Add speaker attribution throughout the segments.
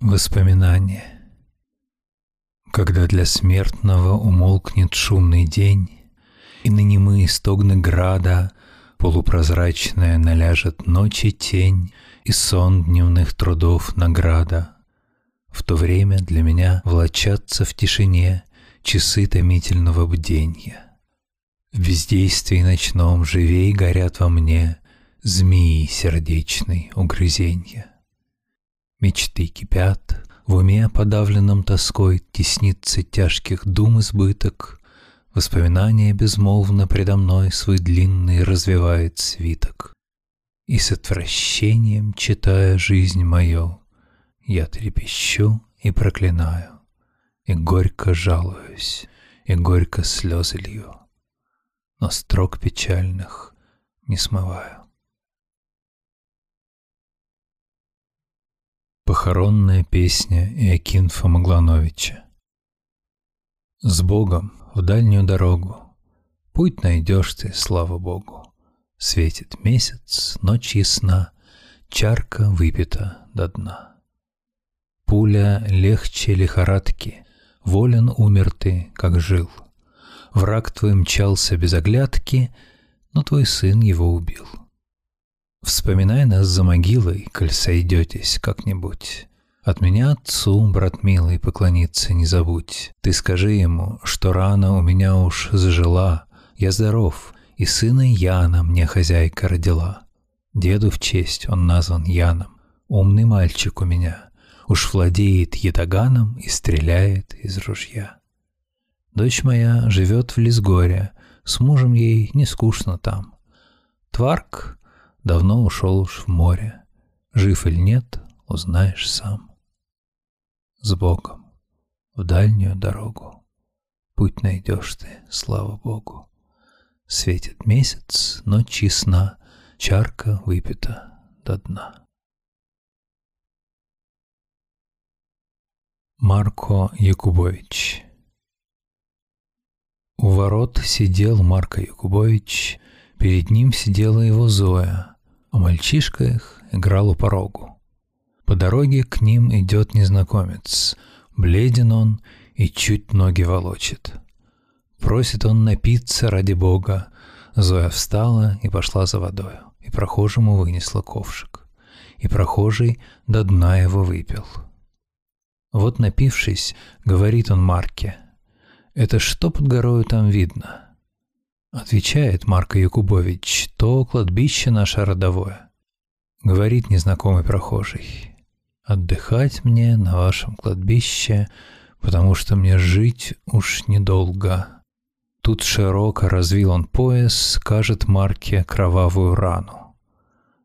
Speaker 1: Воспоминания Когда для смертного умолкнет шумный день, И на немые стогны града Полупрозрачная наляжет ночи тень И сон дневных трудов награда, В то время для меня влачатся в тишине Часы томительного бденья. В бездействии ночном живей горят во мне Змеи сердечной угрызенья. Мечты кипят, в уме, подавленном тоской, Теснится тяжких дум избыток, Воспоминание безмолвно предо мной Свой длинный развивает свиток. И с отвращением, читая жизнь мою, Я трепещу и проклинаю, И горько жалуюсь, и горько слезы лью, Но строк печальных не смываю. Похоронная песня Иокинфа Маглановича С Богом в дальнюю дорогу Путь найдешь ты, слава Богу. Светит месяц, ночь ясна, Чарка выпита до дна. Пуля легче лихорадки, Волен умер ты, как жил. Враг твой мчался без оглядки, Но твой сын его убил. Вспоминай нас за могилой, коль сойдетесь как-нибудь. От меня отцу, брат милый, поклониться не забудь. Ты скажи ему, что рана у меня уж зажила, я здоров, и сына Яна мне хозяйка родила. Деду в честь он назван Яном, умный мальчик у меня, уж владеет ятаганом и стреляет из ружья. Дочь моя живет в Лисгоре, с мужем ей не скучно там. Тварк давно ушел уж в море. Жив или нет, узнаешь сам. С Богом в дальнюю дорогу Путь найдешь ты, слава Богу. Светит месяц, ночь ясна, Чарка выпита до дна. Марко Якубович У ворот сидел Марко Якубович, Перед ним сидела его Зоя, а мальчишка их играл у порогу. По дороге к ним идет незнакомец. Бледен он и чуть ноги волочит. Просит он напиться ради Бога. Зоя встала и пошла за водою, и прохожему вынесла ковшик. И прохожий до дна его выпил. Вот напившись, говорит он Марке, «Это что под горою там видно?» Отвечает Марко Якубович, то кладбище наше родовое. Говорит незнакомый прохожий, отдыхать мне на вашем кладбище, потому что мне жить уж недолго. Тут широко развил он пояс, скажет Марке кровавую рану.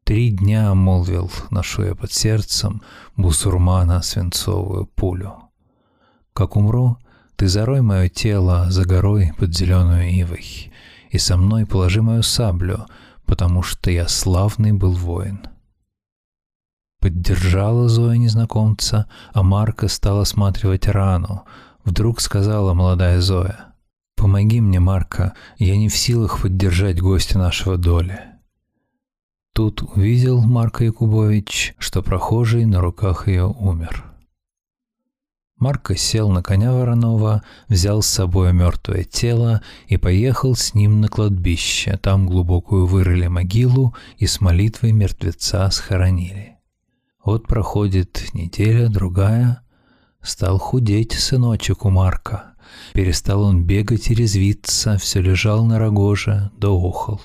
Speaker 1: Три дня, молвил, ношу я под сердцем бусурмана свинцовую пулю. Как умру, ты зарой мое тело за горой под зеленую ивой, и со мной положи мою саблю, потому что я славный был воин». Поддержала Зоя незнакомца, а Марка стал осматривать рану. Вдруг сказала молодая Зоя, «Помоги мне, Марка, я не в силах поддержать гостя нашего доли». Тут увидел Марко Якубович, что прохожий на руках ее умер. Марко сел на коня вороного, взял с собой мертвое тело и поехал с ним на кладбище. Там глубокую вырыли могилу и с молитвой мертвеца схоронили. Вот проходит неделя, другая. Стал худеть сыночек у Марка. Перестал он бегать и резвиться, все лежал на рогоже, да охал.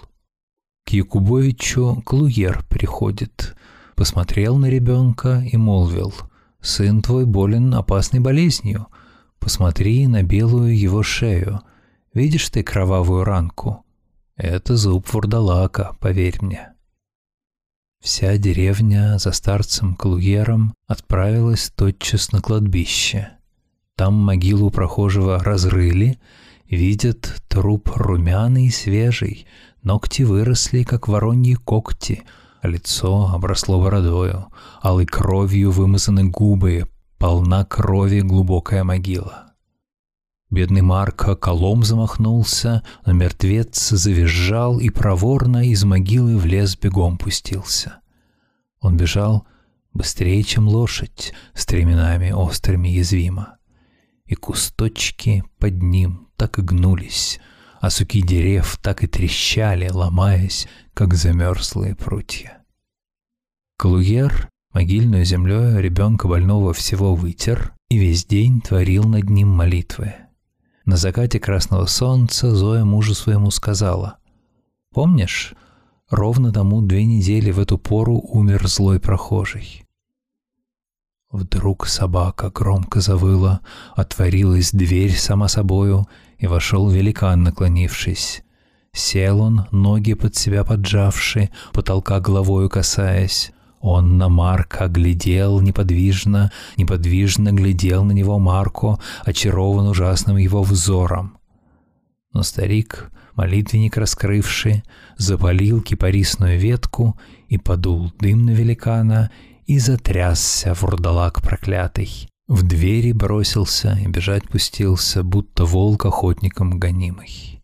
Speaker 1: К Якубовичу Клуер приходит, посмотрел на ребенка и молвил — Сын твой болен опасной болезнью. Посмотри на белую его шею. Видишь ты кровавую ранку? Это зуб вурдалака, поверь мне. Вся деревня за старцем Клуером отправилась тотчас на кладбище. Там могилу прохожего разрыли, видят труп румяный и свежий, ногти выросли, как вороньи когти — Лицо обросло бородою, алой кровью вымазаны губы, полна крови глубокая могила. Бедный Марко колом замахнулся, но мертвец завизжал и проворно из могилы в лес бегом пустился. Он бежал быстрее, чем лошадь, стременами острыми язвимо. И кусточки под ним так и гнулись, а суки дерев так и трещали, ломаясь, как замерзлые прутья. Клуер могильную землей ребенка больного всего вытер и весь день творил над ним молитвы. На закате красного солнца Зоя мужу своему сказала, «Помнишь, ровно тому две недели в эту пору умер злой прохожий. Вдруг собака громко завыла, отворилась дверь сама собою, и вошел великан, наклонившись. Сел он, ноги под себя поджавши, потолка головою касаясь. Он на Марка глядел неподвижно, неподвижно глядел на него Марко, очарован ужасным его взором. Но старик, молитвенник раскрывший, запалил кипарисную ветку и подул дым на великана, и затрясся вурдалак проклятый. В двери бросился и бежать пустился, будто волк охотником гонимый.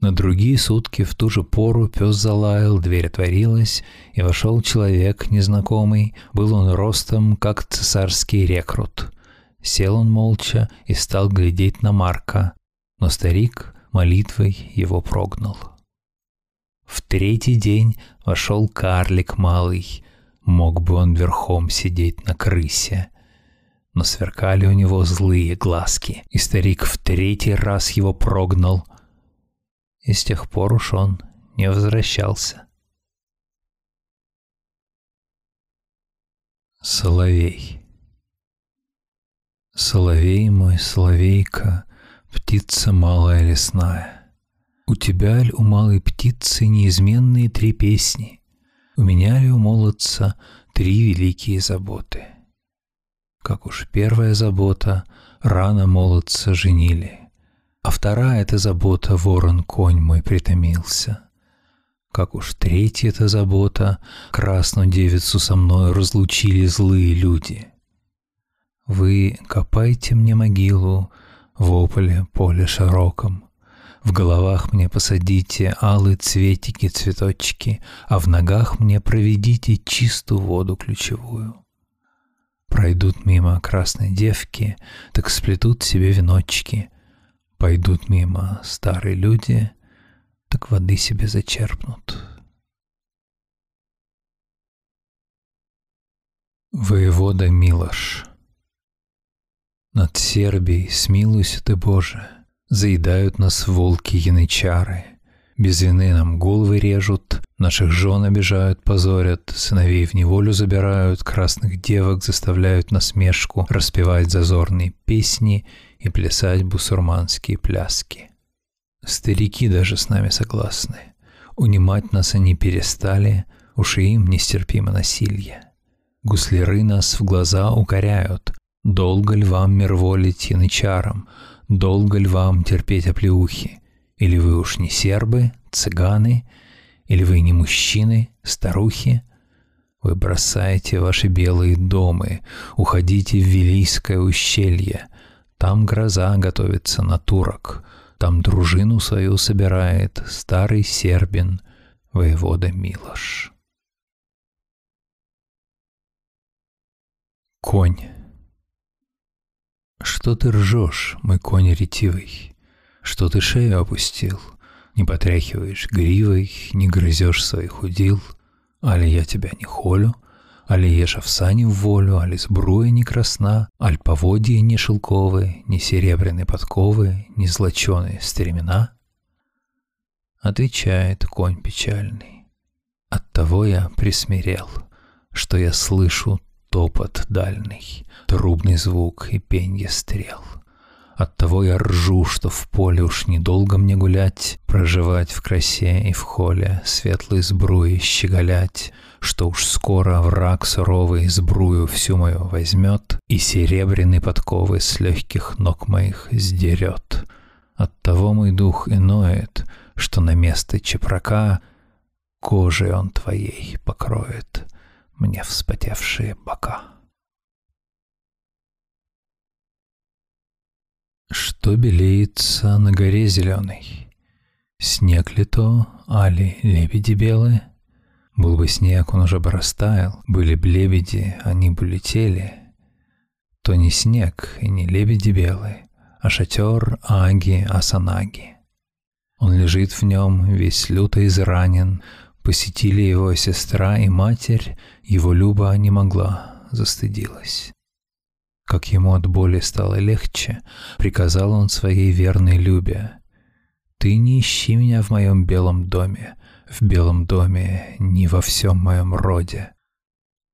Speaker 1: На другие сутки в ту же пору пес залаял, дверь отворилась, и вошел человек незнакомый, был он ростом, как цесарский рекрут. Сел он молча и стал глядеть на Марка, но старик молитвой его прогнал. В третий день вошел карлик малый, Мог бы он верхом сидеть на крысе. Но сверкали у него злые глазки, и старик в третий раз его прогнал. И с тех пор уж он не возвращался. Соловей Соловей мой, соловейка, птица малая лесная. У тебя ль у малой птицы неизменные три песни — у меня ли у молодца три великие заботы? Как уж первая забота — рано молодца женили, а вторая эта забота — ворон-конь мой притомился. Как уж третья эта забота — красную девицу со мной разлучили злые люди. Вы копайте мне могилу в ополе поле широком, в головах мне посадите алые цветики, цветочки, а в ногах мне проведите чистую воду ключевую. Пройдут мимо красной девки, так сплетут себе веночки. Пойдут мимо старые люди, так воды себе зачерпнут. Воевода Милош Над Сербией смилуйся ты, Боже, — Заедают нас волки янычары. Без вины нам головы режут, наших жен обижают, позорят, сыновей в неволю забирают, красных девок заставляют насмешку распевать зазорные песни и плясать бусурманские пляски. Старики даже с нами согласны. Унимать нас они перестали, уж и им нестерпимо насилие. Гусляры нас в глаза укоряют. Долго ль вам мирволить янычарам, Долго ли вам терпеть оплеухи? Или вы уж не сербы, цыганы? Или вы не мужчины, старухи? Вы бросаете ваши белые дома, уходите в Вилийское ущелье. Там гроза готовится на турок, там дружину свою собирает старый сербин, воевода Милош. Конь. Что ты ржешь, мой конь ретивый? Что ты шею опустил? Не потряхиваешь гривой, не грызешь своих удил? Али я тебя не холю? Али ешь овса не в волю, али сбруя не красна, Аль поводья не шелковые, не серебряные подковы, не злоченые стремена? Отвечает конь печальный. Оттого я присмирел, что я слышу топот дальний, трубный звук и пенье стрел. Оттого я ржу, что в поле уж недолго мне гулять, Проживать в красе и в холе, светлой сбруи щеголять, Что уж скоро враг суровый сбрую всю мою возьмет И серебряные подковы с легких ног моих сдерет. Оттого мой дух иноет, что на место чепрака Кожей он твоей покроет мне вспотевшие бока. Что белеется на горе зеленой? Снег ли то, али лебеди белые? Был бы снег, он уже бы растаял, были б лебеди, они бы летели. То не снег и не лебеди белые, а шатер Аги Асанаги. Он лежит в нем, весь люто изранен, посетили его сестра и матерь, его Люба не могла, застыдилась. Как ему от боли стало легче, приказал он своей верной Любе. «Ты не ищи меня в моем белом доме, в белом доме, не во всем моем роде».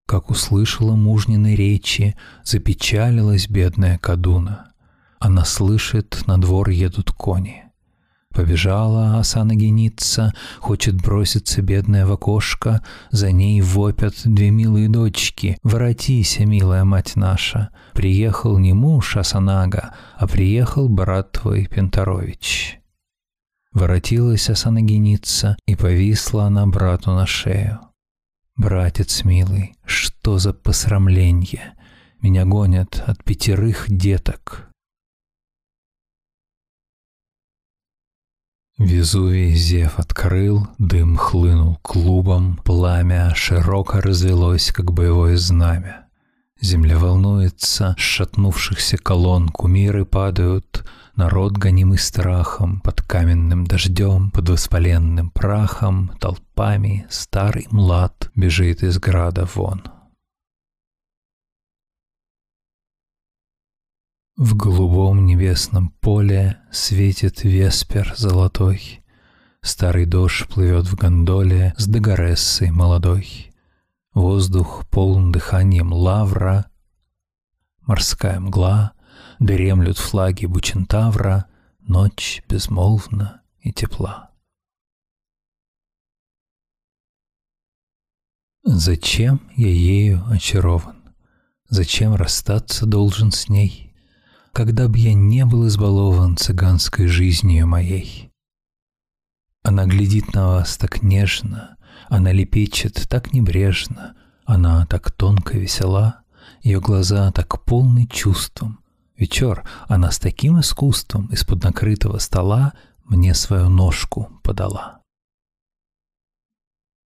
Speaker 1: Как услышала мужнины речи, запечалилась бедная Кадуна. Она слышит, на двор едут кони. Побежала Асана геница, хочет броситься бедная в окошко, за ней вопят две милые дочки. «Воротися, милая мать наша!» Приехал не муж Асанага, а приехал брат твой Пентарович. Воротилась Асана геница, и повисла она брату на шею. «Братец милый, что за посрамленье! Меня гонят от пятерых деток!» Везувий зев открыл, дым хлынул клубом, пламя широко развелось, как боевое знамя. Земля волнуется, шатнувшихся колонн кумиры падают, народ, гонимый страхом, под каменным дождем, под воспаленным прахом, толпами старый млад бежит из града вон. В голубом небесном поле светит веспер золотой. Старый дождь плывет в гондоле с догорессой молодой. Воздух полн дыханием лавра, Морская мгла, дремлют флаги Бучентавра, Ночь безмолвна и тепла. Зачем я ею очарован? Зачем расстаться должен с ней? Когда б я не был избалован цыганской жизнью моей. Она глядит на вас так нежно, она лепечет так небрежно, она так тонко весела, ее глаза так полны чувством. Вечер она с таким искусством из-под накрытого стола мне свою ножку подала.